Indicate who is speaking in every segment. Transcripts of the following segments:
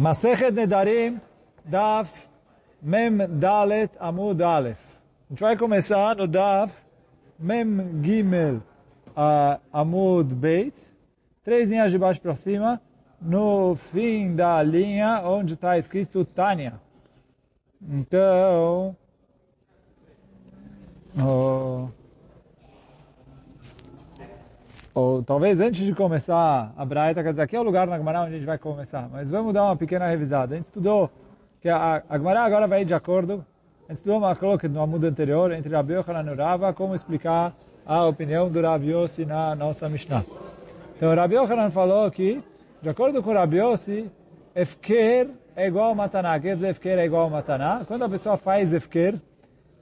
Speaker 1: Masechet Nedarim, Daf Mem Dalet Amud Aleph. A gente vai começar no Daf Mem Gimel uh, Amud Beit, três linhas de baixo para cima, no fim da linha onde está escrito Tânia. Então, oh, ou talvez antes de começar a Braita, quer dizer, aqui é o lugar na Gemara onde a gente vai começar, mas vamos dar uma pequena revisada. A gente estudou que a, a agora vai de acordo, a gente estudou uma coloca no amudo anterior entre Rabi Yochanan e Rava, como explicar a opinião do Rabi Yossi na nossa Mishnah. Então, Rabi Yochanan falou que, de acordo com Rabi Yossi, Efker é igual a Mataná. Quer dizer, Efker é igual a Mataná. Quando a pessoa faz Efker,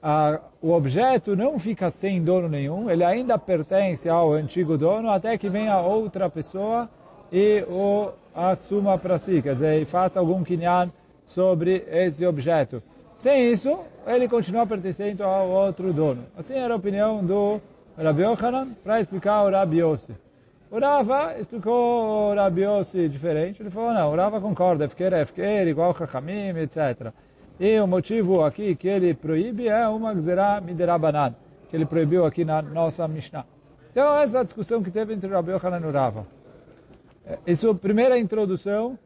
Speaker 1: a, o objeto não fica sem dono nenhum, ele ainda pertence ao antigo dono até que venha outra pessoa e o assuma para si, quer dizer, e faça algum kinyan sobre esse objeto. Sem isso, ele continua pertencendo ao outro dono. Assim era a opinião do Rabi Yochanan para explicar o Rabi Yossi. O Rava explicou o Rabi Yossi diferente. Ele falou, não, o Rava concorda, Efker é Efker, igual Chachamim, etc. E o motivo aqui que ele proíbe é uma Gzerah Miderabanan, que ele proibiu aqui na nossa Mishnah. Então, essa é a discussão que teve entre Rabi Yochanan e Rava. Isso é primeira introdução,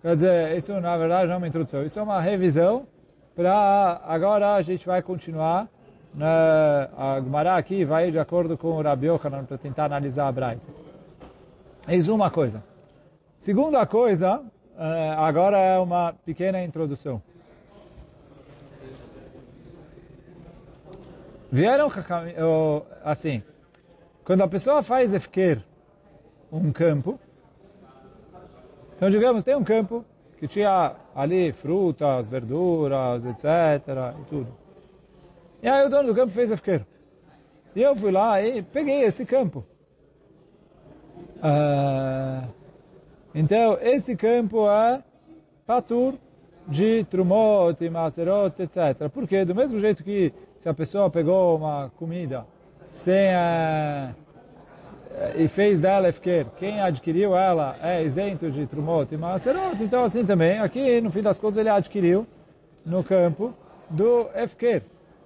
Speaker 1: quer dizer, isso na verdade não é uma introdução, isso é uma revisão para agora a gente vai continuar na, a Gemara aqui vai de acordo com o Rabi Yochanan para tentar analisar a Braita. Isso uma coisa. Segunda coisa, agora é uma pequena introdução. Vieram assim, quando a pessoa faz efker um campo, então digamos, tem um campo que tinha ali frutas, verduras, etc. e tudo. E aí o dono do campo fez efker. E eu fui lá e peguei esse campo. Uh, então, esse campo é patur de trumot, maserot, etc. Porque do mesmo jeito que se a pessoa pegou uma comida sem uh, e fez dela efker, quem adquiriu ela é isento de trumot e maserot, então assim também, aqui no fim das contas ele adquiriu no campo do efker.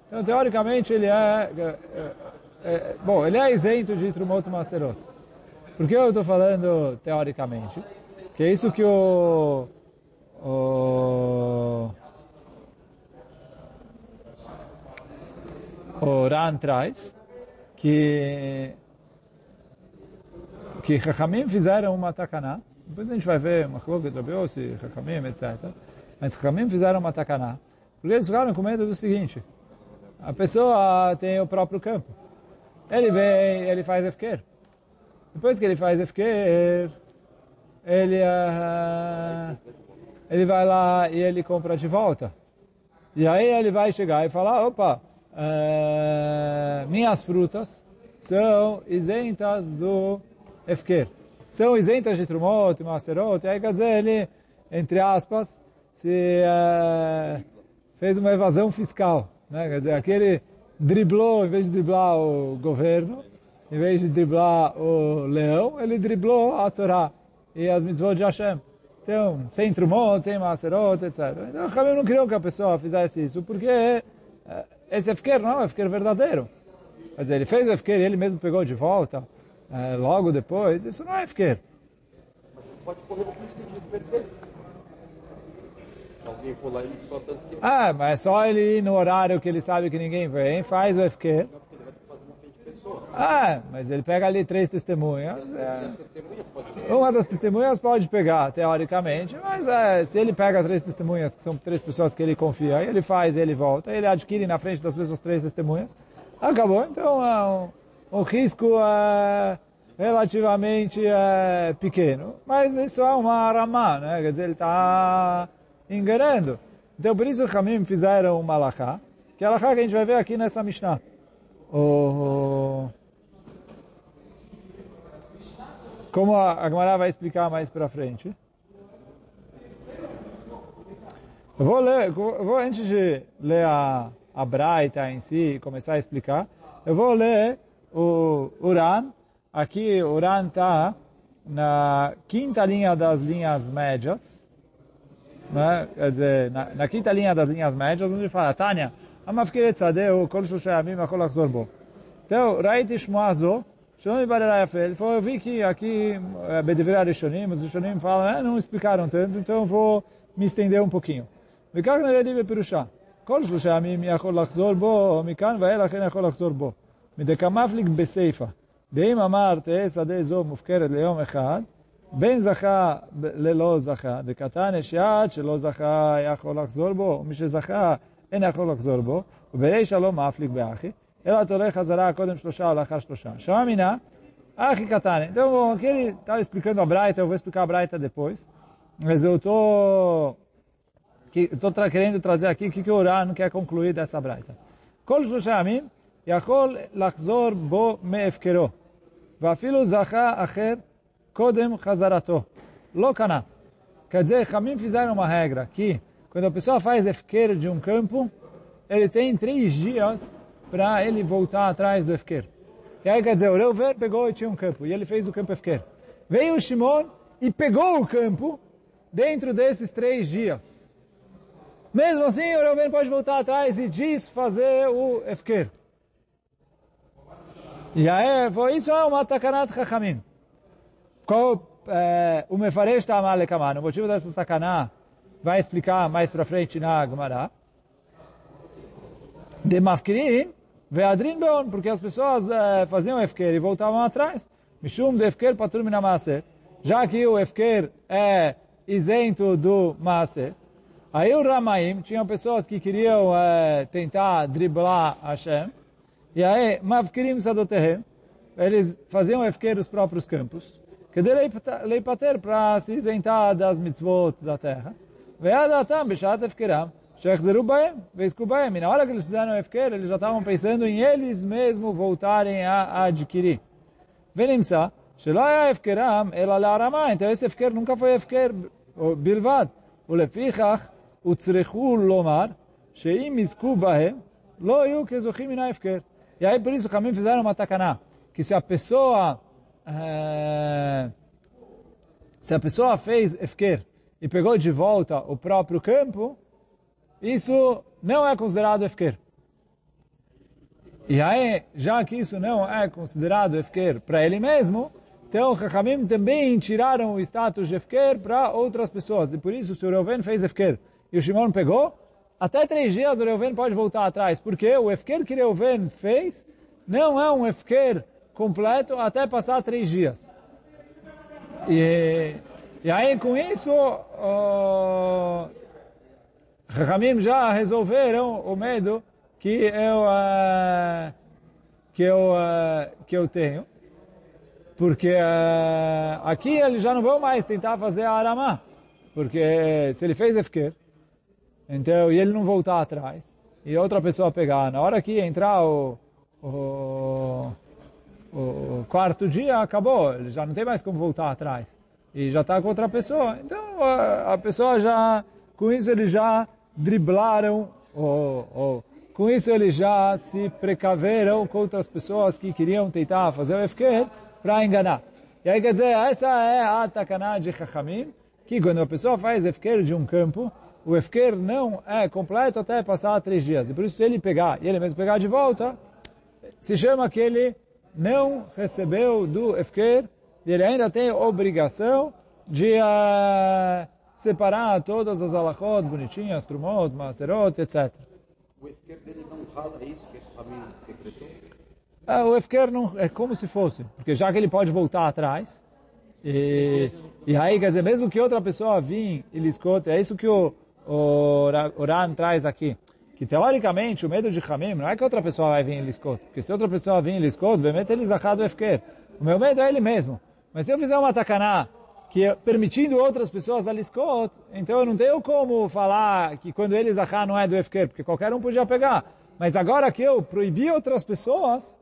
Speaker 1: Então teoricamente ele é, é, é bom, ele é isento de trumot e maserot. Por que eu estou falando teoricamente? Que é isso que o, o o Ran traz, que que Chachamim fizeram uma takaná, depois a gente vai ver uma coloca de Rabiossi, Chachamim, etc. Mas Chachamim fizeram uma takaná, porque eles ficaram com medo do seguinte, a pessoa tem o próprio campo, ele vem, ele faz efker. Depois que ele faz efker, ele, uh, ele vai lá e ele compra de volta. E aí ele vai chegar e falar, opa, Uh, minhas frutas são isentas do efker. São isentas de trumot, macerot, e aí quer dizer, ele, entre aspas, se uh, fez uma evasão fiscal. Né? Quer dizer, aquele driblou, em vez de driblar o governo, em vez de driblar o leão, ele driblou a Torá e as mitzvot de Hashem. Então, sem trumot, sem macerot, etc. Então, o não queria que a pessoa fizesse isso, porque esse efker não é efker verdadeiro. Quer dizer, ele fez o efker e ele mesmo pegou de volta, é, logo depois, isso não é efker.
Speaker 2: Mas pode correr o risco de perder. Se alguém for lá, ele só tanto que...
Speaker 1: Ah, mas só ele ir no horário que ele sabe que ninguém vem, faz o efker. Ah, mas ele pega ali três testemunhas. É. Uma das testemunhas pode pegar, teoricamente, mas é, se ele pega três testemunhas, que são três pessoas que ele confia, ele faz, ele volta, ele adquire na frente das pessoas três testemunhas, acabou. Então é um, um risco é, relativamente é, pequeno, mas isso é uma ramá, né? Quer dizer, ele está enganando. Então por isso os Hamim fizeram uma alahá, que é a alahá que a gente vai ver aqui nessa Mishnah. O, como a Gemara vai explicar mais para frente. Eu vou ler, eu vou antes de ler a, a Braita em si, começar a explicar, eu vou ler o Uran. Aqui o Uran está na quinta linha das linhas médias. né? quer dizer, na, na, quinta linha das linhas médias, onde fala, Tânia, המפקיר את שדהו כל שלושה ימים יכול לחזור בו. זהו, ראיתי שמועה זו, שלא מתבררה יפה, eu vi que aqui, בדברי הראשונים, os ראשונים tanto, então vou me estender um pouquinho. וכך נראה לי בפירושה. כל שלושה ימים יכול לחזור בו, מכאן ואילך אין יכול לחזור בו. מדקמפליג בסיפא. ואם אמר תהא שדה זו מופקרת ליום אחד, בין זכה ללא זכה, דקתן יש יד שלא זכה יכול לחזור בו, ומי שזכה אין יכול לחזור בו, וברישא לא מפליג באחי, אלא תולה חזרה קודם שלושה או לאחר שלושה. שמע מינה, אחי קטן. Então, aqui ele está explicando a Braita, eu vou explicar a Braita depois, mas eu estou estou querendo trazer aqui o que, que o Uran quer concluir dessa Braita. כל שלושה ימים יכול לחזור בו מהפקרו, ואפילו זכה אחר קודם חזרתו. לא קנה. Quer dizer, Ramim fizeram uma regra que quando a pessoa faz efquer de um campo, ele tem três dias para ele voltar atrás do efquer. E aí quer dizer, o Reuven pegou e tinha um campo, e ele fez o campo efquer. Veio o Shimon e pegou o campo dentro desses três dias. Mesmo assim, o Reuven pode voltar atrás e desfazer o efquer. E aí, foi isso é uma takanat chachamim. Qual é, o Mefaresh Tamar Lekaman, o motivo dessa takaná vai explicar mais para frente na Gemara. De Mafkirim, Veadrin Beon, porque as pessoas é, faziam Efker e voltavam atrás. Mishum de Efker Patur Minamaser. Já que o Efker é isento do Maaser, aí o Ramaim, tinham pessoas que queriam é, tentar driblar Hashem, e aí, Mafkirim Sadotehem, eles faziam Efker os próprios campos, que de leipater para se isentar das mitzvot da terra. Ve'adatam b'shat efkeram, shechzeru baem, ve'isku baem. E na hora que eles fizeram efker, eles já estavam pensando em eles mesmos voltarem a adquirir. ונמצא שלא היה הפקרם אלא להרמה, então esse הפקר nunca foi הפקר בלבד. ולפיכך הוצרכו לומר שאם יזכו בהם, לא יהיו כזוכים מן ההפקר. E aí por isso Camim fizeram uma takaná, que se a pessoa se a pessoa fez efker e pegou de volta o próprio campo, isso não é considerado efker. E aí, já que isso não é considerado efker para ele mesmo, então Chachamim também tiraram o status de efker para outras pessoas. E por isso, se o Reuven fez efker e o Shimon pegou, até três dias o Reuven pode voltar atrás. Porque o efker que Reuven fez não é um efker completo até passar três dias. E, e aí com isso, o Ramim já resolveram o medo que eu, uh, que eu, uh, que eu tenho. Porque uh, aqui eles já não vão mais tentar fazer a aramá. Porque se ele fez efker, então, e ele não voltar atrás, e outra pessoa pegar, na hora que entrar o, o o quarto dia acabou, ele já não tem mais como voltar atrás. E já está com outra pessoa. Então a, a, pessoa já, com isso eles já driblaram, ou, ou, com isso eles já se precaveram contra as pessoas que queriam tentar fazer o FQ para enganar. E aí quer dizer, essa é a takaná de Chachamim, que quando a pessoa faz FQ de um campo, o FQ não é completo até passar três dias. E por isso se ele pegar, e ele mesmo pegar de volta, se chama que ele não recebeu do Efker, ele ainda tem obrigação de uh, separar todas as alachot bonitinhas, trumot, maserot, etc.
Speaker 2: O Efker dele não rala isso que esse caminho decretou?
Speaker 1: Ah, o Efker não, é como se fosse, porque já que ele pode voltar atrás, e, e aí, quer dizer, mesmo que outra pessoa vinha e lhe escute, é isso que o, o Oran traz aqui que teoricamente o medo de Hamim não é que outra pessoa vai vir em Liskot, porque se outra pessoa vir em Liskot, obviamente ele zakado efker. O meu medo é ele mesmo. Mas se eu fizer uma takaná que é permitindo outras pessoas a Liskot, então eu não tenho como falar que quando ele zakar não é do efker, porque qualquer um podia pegar. Mas agora que eu proibi outras pessoas,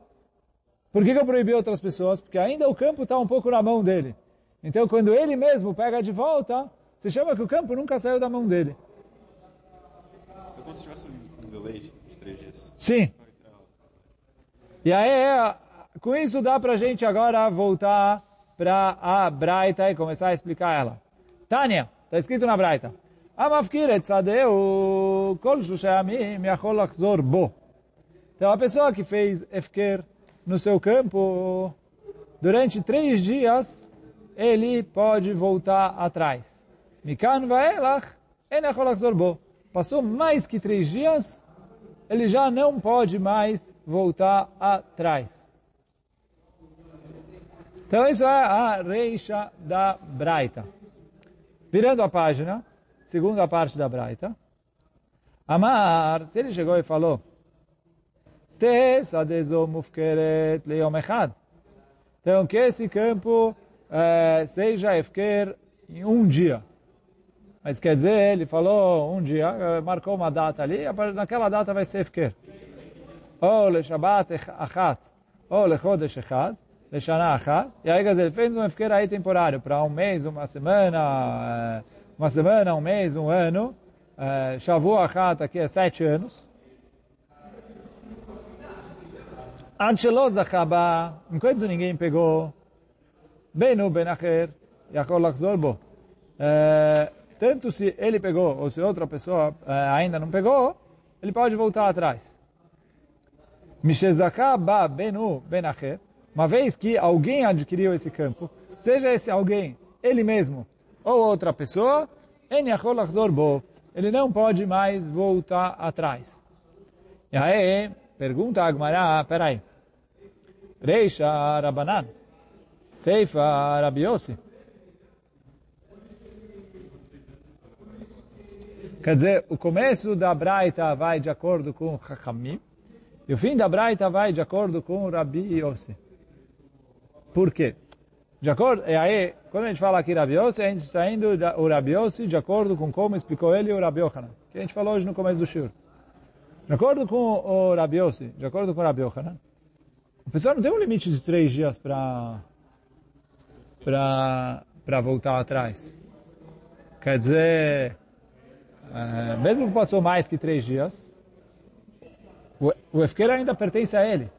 Speaker 1: por que, que eu proibi outras pessoas? Porque ainda o campo está um pouco na mão dele. Então quando ele mesmo pega de volta, se chama que o campo nunca saiu da mão dele.
Speaker 3: É como se tivesse leite de três dias.
Speaker 1: Sim. E aí, com isso dá para a gente agora voltar para a Braita e começar a explicar ela. Tânia, está escrito na Braita. Kol. Então a pessoa que fez efker no seu campo, durante três dias, ele pode voltar atrás. Mikan vaelach. Passou mais que três dias, ele já não pode mais voltar atrás. Então isso é a reixa da Braita. Virando a página, segunda parte da Braita. Amar, se ele chegou e falou, Tes adezo mufkeret leom echad. Então que esse campo eh, seja efker em um dia. Mas quer dizer, ele falou um dia, eh, marcou uma data ali, naquela data vai ser efker. Ou le Shabbat achat, ou le Chodesh echad, le Shana achat. E aí, ele fez um efker aí temporário, para um mês, uma semana, uma semana, um mês, um ano. Shavu achat aqui é sete anos. Ancelot Zachaba, enquanto ninguém pegou, Benu Benacher, Yakol Lachzor Bo. Tanto se ele pegou, ou se outra pessoa ainda não pegou, ele pode voltar atrás. Mishezakaba Benu Benacher, uma vez que alguém adquiriu esse campo, seja esse alguém, ele mesmo, ou outra pessoa, ele não pode mais voltar atrás. E aí, pergunta Agmará, peraí, Reisha Rabanan. Seifa Rabi Yossi. Quer dizer, o começo da Braita vai de acordo com Chachamim e o fim da Braita vai de acordo com Rabi Yossi. Por quê? De acordo, e aí, quando a gente fala aqui Rabi Yossi, a gente está indo o Yossi de acordo com como explicou ele o Rabi Yochanan, que a gente falou hoje no começo do Shur. De acordo com o Rabi Yossi, de acordo com o Rabi Yochanan, a pessoa não tem um limite de três dias para para voltar atrás. Quer dizer, é, mesmo que passou mais que três dias, o, o ainda pertence a ele.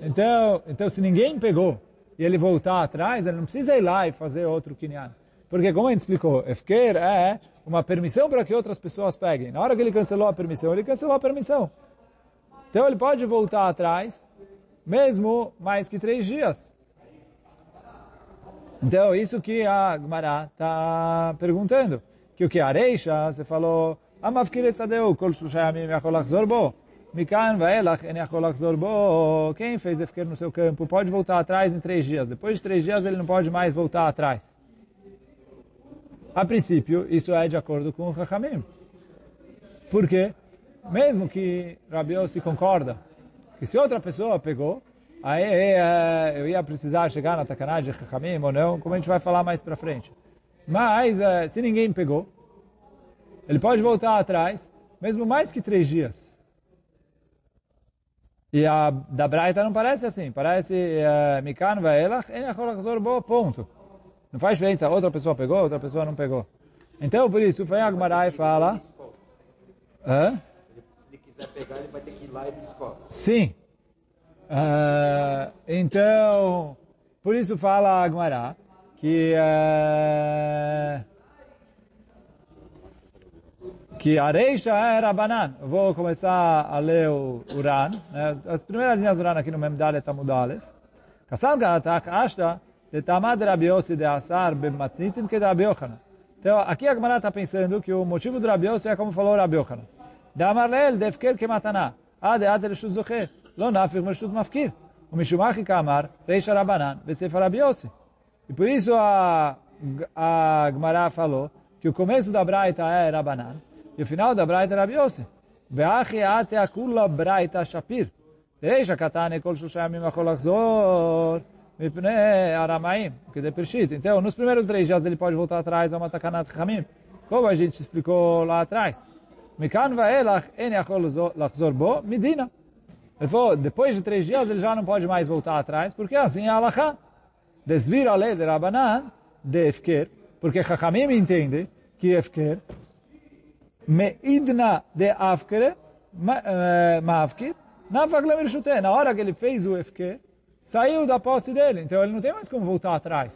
Speaker 1: Então, então, se ninguém pegou e ele voltar atrás, ele não precisa ir lá e fazer outro kinyan. Porque, como a gente explicou, efker é uma permissão para que outras pessoas peguem. Na hora que ele cancelou a permissão, ele cancelou a permissão. Então, ele pode voltar atrás mesmo mais que três dias. Então, isso que a Gmará está perguntando. Que o que areixa, você falou, Amavkiret Sadeu, Kol Shlusha Yamim Yachol Achzor Bo. Mikan Vaelach En Yachol Achzor Bo. Quem fez Efker no seu campo pode voltar atrás em três dias. Depois de três dias ele não pode mais voltar atrás. A princípio, isso é de acordo com o Chachamim. Por quê? Mesmo que Rabi se concorda que se outra pessoa pegou, aí é, eu ia precisar chegar na Takanah de Chachamim ou não, como a gente vai falar mais para frente. Mas, é, se ninguém pegou, ele pode voltar atrás, mesmo mais que três dias. E a da Braita não parece assim, parece Mikan Vaelach, En ponto. Não faz diferença, outra pessoa pegou, outra pessoa não pegou. Então, por isso, o Fayag Marai fala... Hã?
Speaker 2: quiser pegar, ele vai ter que ir lá e ele escolhe.
Speaker 1: Sim. Uh, então, por isso fala Agmará que uh, que Arei já era eh, Banan. Vou começar a ler o Uran. Né? As primeiras linhas do Uran aqui no Memdale Tamudale. Kassam Galatak Ashta de Tamad rabiosi de Asar Bematnitin que Rabiochana. Então, aqui a Gemara está pensando que o motivo do rabiosi é como falou Rabiochana. Damarleel defker que mataná. Ah, ad ad reshut zocher. Lo nafir mershut mafkir. O Mishumachi Kamar, Reisha Rabanan, Besefa Rabiose. E por isso a, a Gemara falou que o começo da Braita é Rabanan. E o final da Braita era Abiose. Beachi ate akula Braita Shapir. Deixa katane kol shushayam imachol achzor. Mipne aramaim. Que de Pershit. Então, nos primeiros três dias ele pode voltar atrás a uma takanat chamim. Como a gente explicou lá atrás. Mikan vaelach en yachol lachzor bo midina. Ele falou, depois de três dias ele já não pode mais voltar atrás, porque assim é Allahá. Desvira a lei de Rabanan de Efker, porque Chachamim entende que Efker meidna de Afkere, Mafkir, Nafak Lemirshute. Na hora que ele fez o Efker, saiu da posse dele, então ele não tem mais como voltar atrás.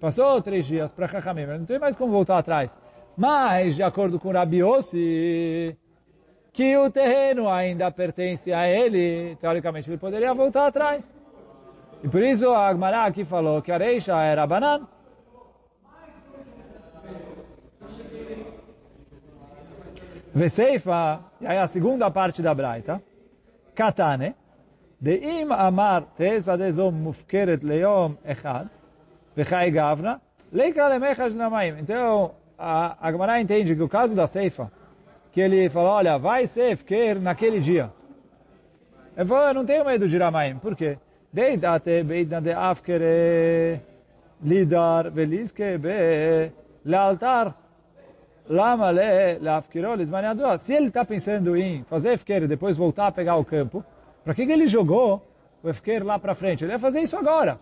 Speaker 1: Passou três dias para Chachamim, ele não tem mais como voltar atrás. Mas, de acordo com Rabi Yossi, que o terreno ainda pertence a ele, teoricamente ele poderia voltar atrás. E por isso a Agmará aqui falou que a Reisha era banana. Veseifa, e aí a segunda parte da Braita, Katane, im amar tesa dezom mufkeret leom echad, vechai gavna, leika lemechas namaim. Então, a Agmará entende que o caso da Seifa, que ele falou, olha, vai ser fker naquele dia. Ele falou, eu não tenho medo de Ramaim. Por quê? Deidate beidna de afkere lidar veliske be lealtar Lama le lafkirolis maniadoa. Se ele está pensando em fazer efqueiro e depois voltar a pegar o campo, para que, que ele jogou o efqueiro lá para frente? Ele ia fazer isso agora.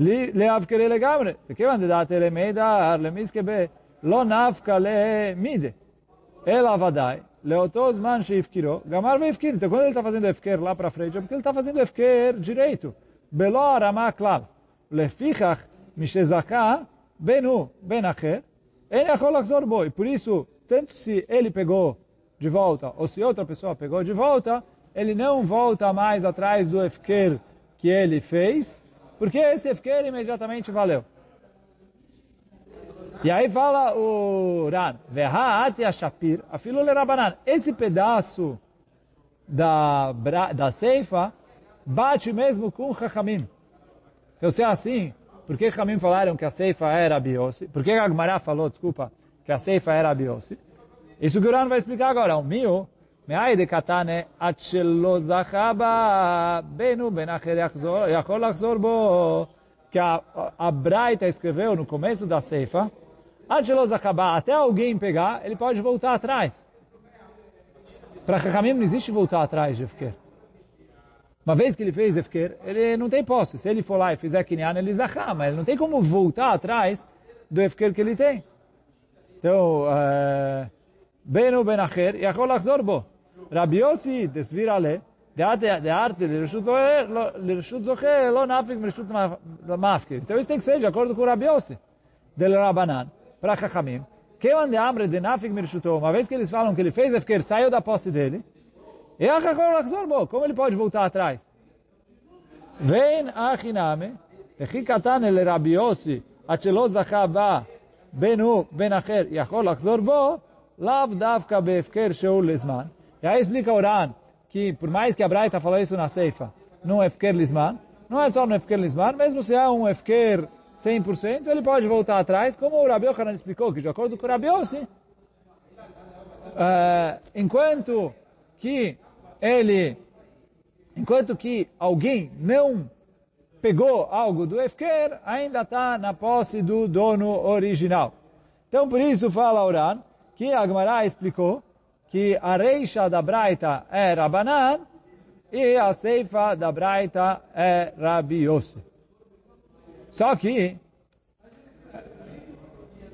Speaker 1: Leafkere legamre. De que vande date le meida ar le miskebe. Lo nafka le mide. Ela vadai. Leotos manche sheifkiro. Gamar veifkir. Então quando ele está fazendo efqueiro lá para frente, é porque ele está fazendo efqueiro direito. Belor amaklal. Lefichach mishezakah. Benu Benacher, ele Acholaxor E Por isso, tanto se ele pegou de volta, ou se outra pessoa pegou de volta, ele não volta mais atrás do efker que ele fez, porque esse efker imediatamente valeu. E aí fala o Ran, Shapir, Yashapir, afilo lerabanan. Esse pedaço da, da ceifa bate mesmo com o Chachamim. Eu sei assim, por que Ramim falaram que a ceifa era biose? Por que Agmará falou, desculpa, que a ceifa era biose? Isso que o Ran vai explicar agora. O meu, meai de katane, benu benacher yachol bo. Que a, a Braita escreveu no começo da ceifa, até alguém pegar, ele pode voltar atrás. Para Ramim não existe voltar atrás, Jefker. Uma vez que ele fez Efker, ele não tem posse. Se ele for lá e fizer Kinyan, ele zahá, mas ele não tem como voltar atrás do Efker que ele tem. Então, eh, Benu Benacher Yachol Achzorbo. Rabiosi, desvira le, dearte, lirshut zoche, lo nafik, lirshut mafkir. Então isso tem que ser de acordo com o Rabiosi. Del Rabanan, para Chachamim. Quem ande amre de nafik, mirshutou, uma vez que eles falam que ele fez Efker, saiu da posse dele, como ele pode voltar atrás? Vem Achiname, וכי קטן לרבי יוסי, עד שלא זכה בה בין הוא, בין אחר, יכול לחזור בו, לאו דווקא בהפקר שהוא לזמן. E aí explica o Ran que por mais que a Braita falou isso na Seifa, no Efker Lisman, não é só no Efker Lisman, mesmo se é um Efker 100%, ele pode voltar atrás, como o Rabi Yochanan explicou, que de acordo com o Rabi Yossi, uh, enquanto que ele, enquanto que alguém não pegou algo do Efker, ainda está na posse do dono original. Então, por isso fala Oran, que a Gemara explicou que a reixa da Braita é Rabanan e a ceifa da Braita é Rabi. Só que,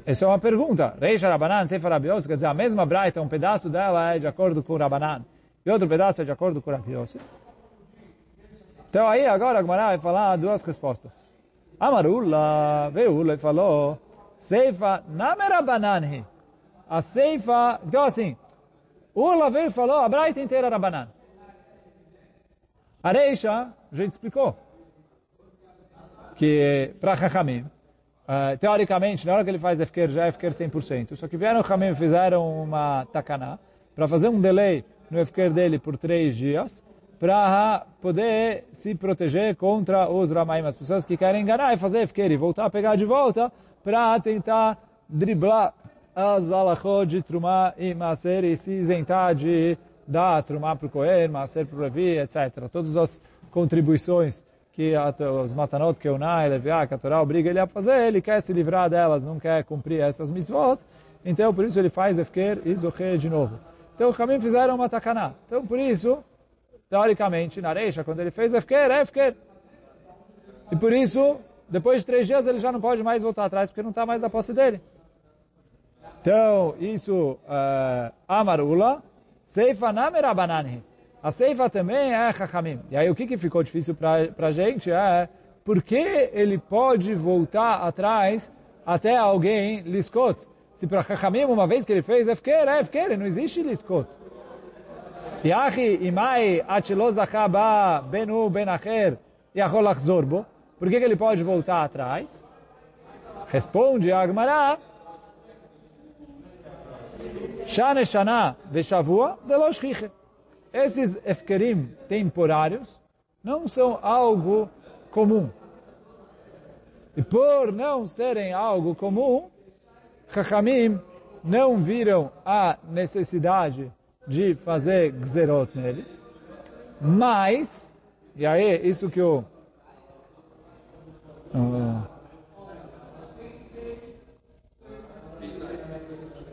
Speaker 1: essa é uma pergunta. Reixa Rabanan, ceifa Rabi quer dizer, a mesma Braita, um pedaço dela é de acordo com Rabanan e outro pedaço é de acordo com Rabi Yossi. Então aí agora a Gemara vai falar duas respostas. Amarula, veio e falou, ceifa namerabananhi. A ceifa, então assim, Ula veio e falou, a Braita inteira era banana. A Reisha, a gente explicou, que para Chachamim, uh, teoricamente, na hora que ele faz Efker, já é Efker 100%. Só que vieram Chachamim e fizeram uma takana para fazer um delay no Efker dele por três dias, para poder se proteger contra os Ramaim, as pessoas que querem enganar e fazer Efker e voltar a pegar de volta, para tentar driblar as alachot de Trumá e Maser e se isentar de dar Trumá para o Kohen, Maser para o Levi, etc. Todas as contribuições que os Matanot, que o Nai, Leviá, que a Torá obriga ele a fazer, ele quer se livrar delas, não quer cumprir essas mitzvot, então por isso ele faz Efker e Zocher de novo. Então os Kamim fizeram uma takaná. Então por isso, teoricamente, na Reisha, quando ele fez Efker, é Efker. E por isso, depois de três dias, ele já não pode mais voltar atrás, porque não está mais na posse dele. Então, isso, uh, Amarula, Seifa Namerabanani. A Seifa também é Chachamim. E aí o que, que ficou difícil para a gente é por que ele pode voltar atrás até alguém liskot. Se para Chachamim, uma vez que ele fez Efker, é Efker, não existe liskot. Yahi imai atilo zachaba benu benacher yachol lachzor bo. Por que, que ele pode voltar atrás? Responde Agmará, Shane Shana Veshavua Velosh Riche. Esses efkerim temporários não são algo comum. E por não serem algo comum, Chachamim não viram a necessidade de fazer gzerot neles, mas, e aí isso que o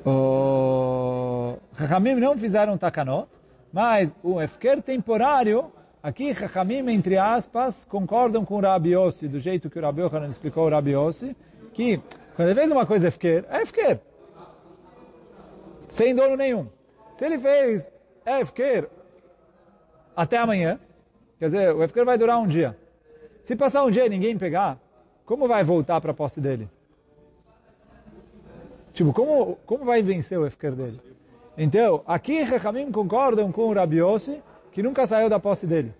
Speaker 1: o Chachamim não fizeram takanot, mas o efker temporário, aqui Chachamim, entre aspas, concordam com o Rabi Yossi, do jeito que o Rabi Yochanan explicou o Rabi Yossi, que quando ele fez uma coisa efker, é efker. Sem dono nenhum. Se ele fez efker até amanhã, quer dizer, o efker vai durar um dia. Se passar um dia e ninguém pegar, como vai voltar para a posse dele? Tipo, como, como vai vencer o efker dele? Então, aqui Rechamim concordam com o Rabi Yossi, que nunca saiu da posse dele.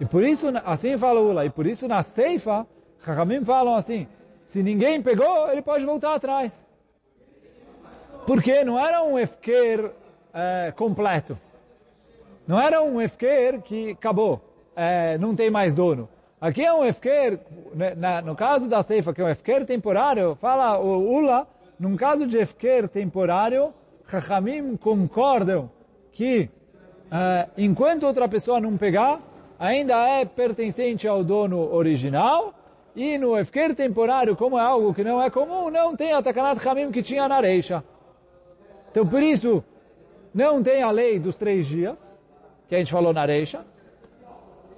Speaker 1: E por isso, assim fala Ula, e por isso na Seifa, Rechamim falam assim, se ninguém pegou, ele pode voltar atrás. Porque não era um efker é, completo. Não era um efker que acabou, é, não tem mais dono. Aqui é um efker, no caso da Seifa, que é um efker temporário, fala o Ula, num caso de efker temporário, Chachamim concordam que uh, enquanto outra pessoa não pegar, ainda é pertencente ao dono original, e no efker temporário, como é algo que não é comum, não tem a Takanat Hamim que tinha na Reisha. Então, por isso, não tem a lei dos três dias, que a gente falou na Reisha,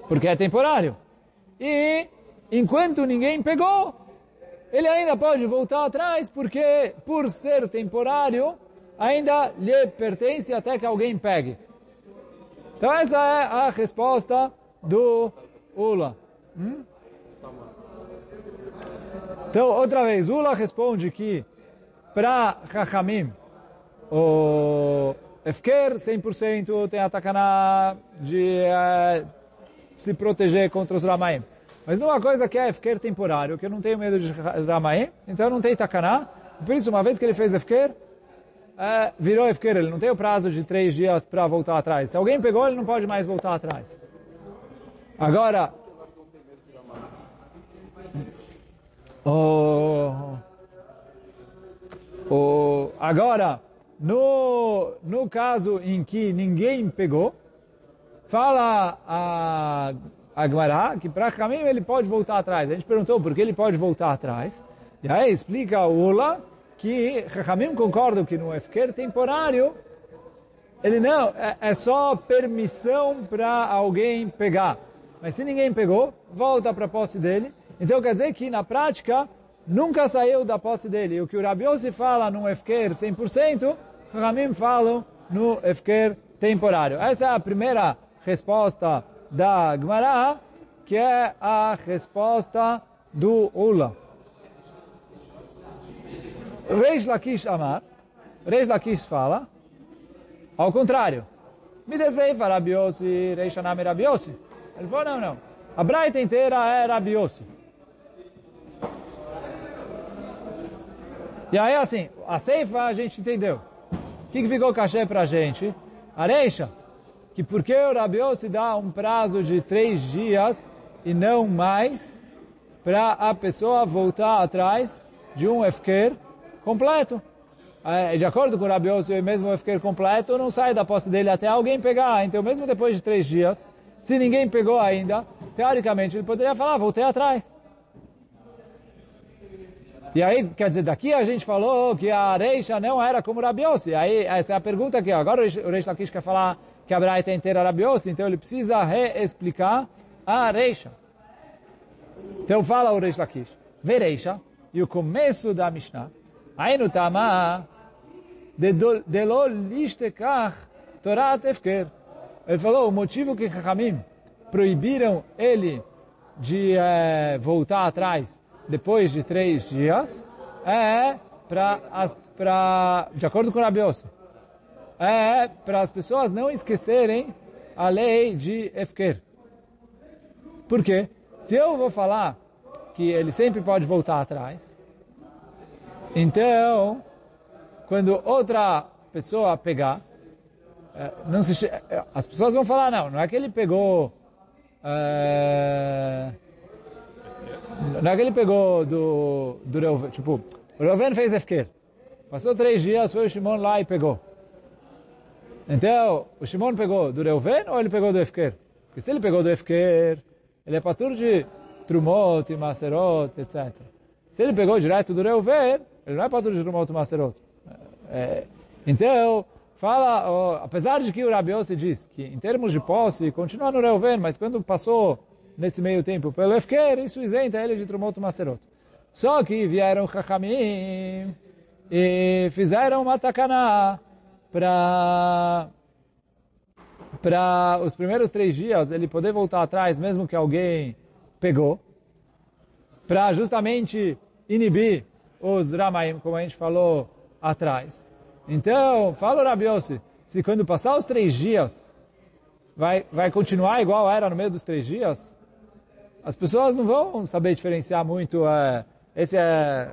Speaker 1: porque é temporário. E, enquanto ninguém pegou, ele ainda pode voltar atrás, porque, por ser temporário, ainda lhe pertence até que alguém pegue. Então essa é a resposta do Ula. Hum? Então, outra vez, Ula responde que para Chachamim, o Efker 100% tem a takana de uh, se proteger contra os Ramaim. Mas numa coisa que é Efker temporário, que eu não tenho medo de Ramaim, então não tem Takaná. Por isso, uma vez que ele fez Efker, é, virou Efker, ele não tem o prazo de três dias para voltar atrás. Se alguém pegou, ele não pode mais voltar atrás. Agora, o, o, agora, no, no caso em que ninguém pegou, fala a Agmará, que para Hamim ele pode voltar atrás. A gente perguntou por que ele pode voltar atrás. E aí explica o Ula que Hamim concorda que no Efker temporário ele não, é, é só permissão para alguém pegar. Mas se ninguém pegou, volta para a posse dele. Então quer dizer que na prática nunca saiu da posse dele. O que o Rabi Yossi fala no Efker 100%, Hamim falam no Efker temporário. Essa é a primeira resposta da Gemara, que é a resposta do Ula. Reish Lakish Amar, Reish Lakish fala, ao contrário, me deseifa Rabiossi, Reish Anami Rabiossi. Ele falou, não, não, a Braita inteira é Rabiossi. E aí assim, a Seifa a gente entendeu. O que, que ficou cachê para a gente? A Reisha, que porque o Rabi se dá um prazo de três dias e não mais para a pessoa voltar atrás de um efker completo. É, de acordo com o Rabi Yossi, mesmo o efker completo não sai da posse dele até alguém pegar. Então, mesmo depois de três dias, se ninguém pegou ainda, teoricamente ele poderia falar, voltei atrás. E aí, quer dizer, daqui a gente falou que a Reisha não era como o Rabi Yossi. Aí, essa é a pergunta aqui. Agora o Reish Lakish quer falar que a Braita inteira era Yossi, então ele precisa reexplicar a Reisha. Então fala o Reish Lakish, Vereisha, e o começo da Mishnah, Ainu Tama, de lo lishtekach Torat Efker. Ele falou o motivo que Chachamim proibiram ele de eh, voltar atrás depois de três dias é para, de acordo com o Rabiose, é para as pessoas não esquecerem a lei de Efker. Por quê? Se eu vou falar que ele sempre pode voltar atrás, então, quando outra pessoa pegar, é, se, é, as pessoas vão falar, não, não é que ele pegou... É, não é que ele pegou do, do Reuven, tipo, o Reuven fez Efker. Passou três dias, foi o Shimon lá e pegou. Então, o Shimon pegou do Reuven ou ele pegou do Efker? Porque se ele pegou do Efker, ele é patur de Trumot Maserot, etc. Se ele pegou direto do Reuven, ele não é patur de Trumot Maserot. É, então, fala, oh, apesar de que o Rabi diz que em termos de posse, continua no Reuven, mas quando passou nesse meio tempo pelo Efker, isso isenta ele de Trumot Maserot. Só que vieram Chachamim e fizeram uma takaná para para os primeiros três dias ele poder voltar atrás, mesmo que alguém pegou, para justamente inibir os Ramaim, como a gente falou atrás. Então, fala Rabiose, se quando passar os três dias, vai, vai continuar igual era no meio dos três dias, as pessoas não vão saber diferenciar muito, é, esse é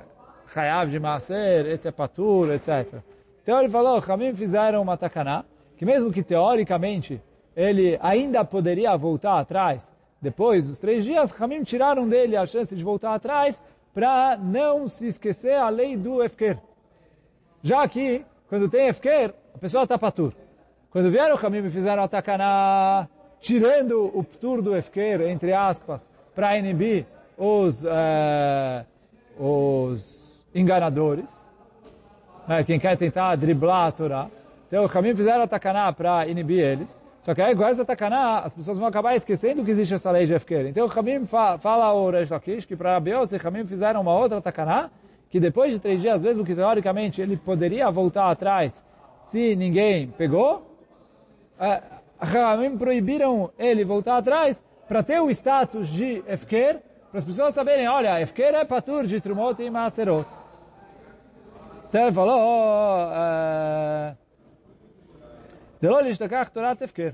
Speaker 1: Hayav de Maser, esse é Patur, etc. Então ele falou, Hamim fizeram uma takaná, que mesmo que teoricamente ele ainda poderia voltar atrás, depois dos três dias, Hamim tiraram dele a chance de voltar atrás para não se esquecer a lei do Efker. Já que, quando tem Efker, a pessoa está patur. Quando vieram o Hamim e fizeram a takaná, tirando o ptur do Efker, entre aspas, para inibir os, uh, os enganadores, né, quem quer tentar driblar a Torá. Então, o caminho fizeram a takaná para inibir eles. Só que aí, com essa takaná, as pessoas vão acabar esquecendo que existe essa lei de Efker. Então, o Hamim fa fala ao Reish Lakish que para Abiose, o Hamim fizeram uma outra takaná, que depois de três dias, mesmo que teoricamente ele poderia voltar atrás se ninguém pegou, uh, Hamim proibiram ele voltar atrás para ter o status de Efker, para as pessoas saberem, olha, Efker é patur de Trumot e Maserot. Então ele falou, דלא להשתכח תורת הפקר.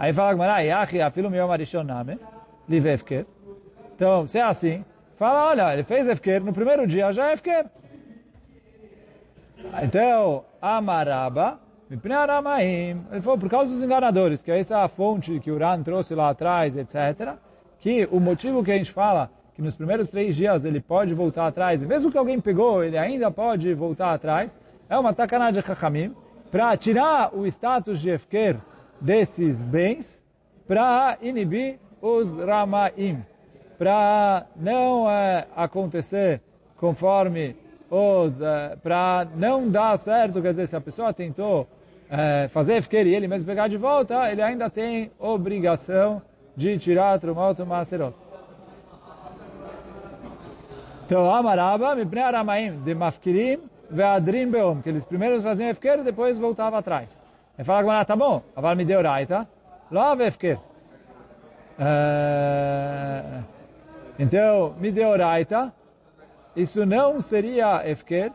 Speaker 1: Aí fala a Gemara, Yachi, afilo meu marishon name, live efker. Então, se é assim, fala, olha, ele fez efker, no primeiro dia já é efker. Então, Amaraba, Mipnei Aramaim, ele falou, por causa dos enganadores, que essa é a fonte que o Ran trouxe lá atrás, etc., que o motivo que a gente fala que nos primeiros três dias ele pode voltar atrás, e mesmo que alguém pegou, ele ainda pode voltar atrás, é uma takana de Chachamim, para tirar o status de Efker desses bens, para inibir os Ramaim, para não é, acontecer conforme os, é, para não dar certo, quer dizer, se a pessoa tentou é, fazer Efker e ele mesmo pegar de volta, ele ainda tem obrigação de tirar Trumot Maserot. Então, Amaraba, Mipnei Aramaim, de Mafkirim, Veadrim Beom, que eles primeiro faziam Efker e depois voltavam atrás. Ele fala agora, tá bom, Aval me deu Raita, lá Efker. Uh, então, me deu Raita, isso não seria Efker,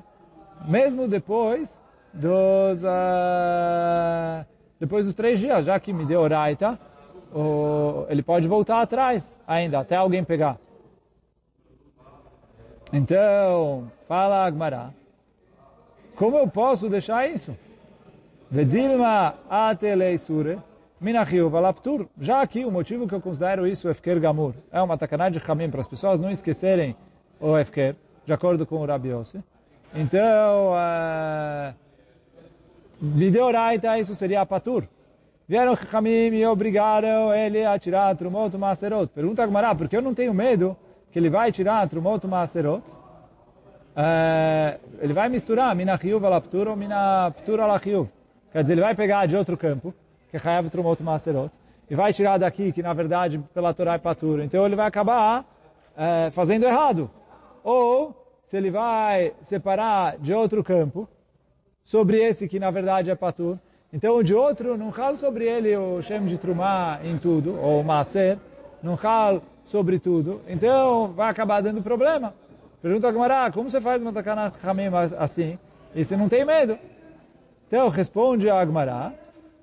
Speaker 1: mesmo depois dos, uh, depois dos três dias, já que me deu Raita, ele pode voltar atrás ainda, até alguém pegar. Então, fala Agmará, como eu posso deixar isso? Vedilma ateleisure minachiu valaptur. Já aqui o motivo que eu considero isso efker gamur é uma takanah de chamim para as pessoas não esquecerem o efker, de acordo com o Rabi Yossi. Então, uh, videoraita isso seria patur. Vieram chamim e obrigaram ele a tirar trumot maserot. Pergunta Agmará, por que eu não tenho medo que ele vai tirar Trumot Maaserot, uh, ele vai misturar Mina Chiyuv ala Ptur ou Mina Ptur ala Chiyuv. Quer dizer, ele vai pegar de outro campo, que é Chayav Trumot Maaserot, e vai tirar daqui, que na verdade pela Torá é Patur. Então ele vai acabar uh, fazendo errado. Ou, se ele vai separar de outro campo, sobre esse que na verdade é Patur, então de outro não fala sobre ele o Shem de Trumá em tudo, ou Maaser, não fala sobre tudo, então vai acabar dando problema. Pergunta a Gemara, como você faz uma takanat hamim assim? E você não tem medo? Então responde a Gemara,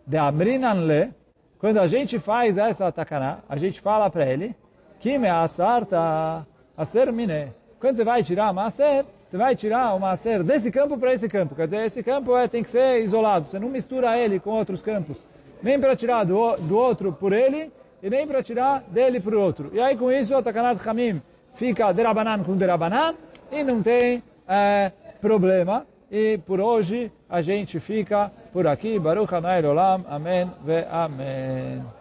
Speaker 1: de amrinan le, quando a gente faz essa takanat, a gente fala para ele, que me asarta aser mine. Quando você vai tirar maser, você vai tirar o maser desse campo para esse campo. Quer dizer, esse campo é, tem que ser isolado. Você não mistura ele com outros campos. Nem para tirar do, do outro por ele, e nem para tirar dele para o outro. E aí com isso a takanat hamim fica derabanan com derabanan e não tem é, problema. E por hoje a gente fica por aqui. Baruch Hanai Olam. Amém ve Amém.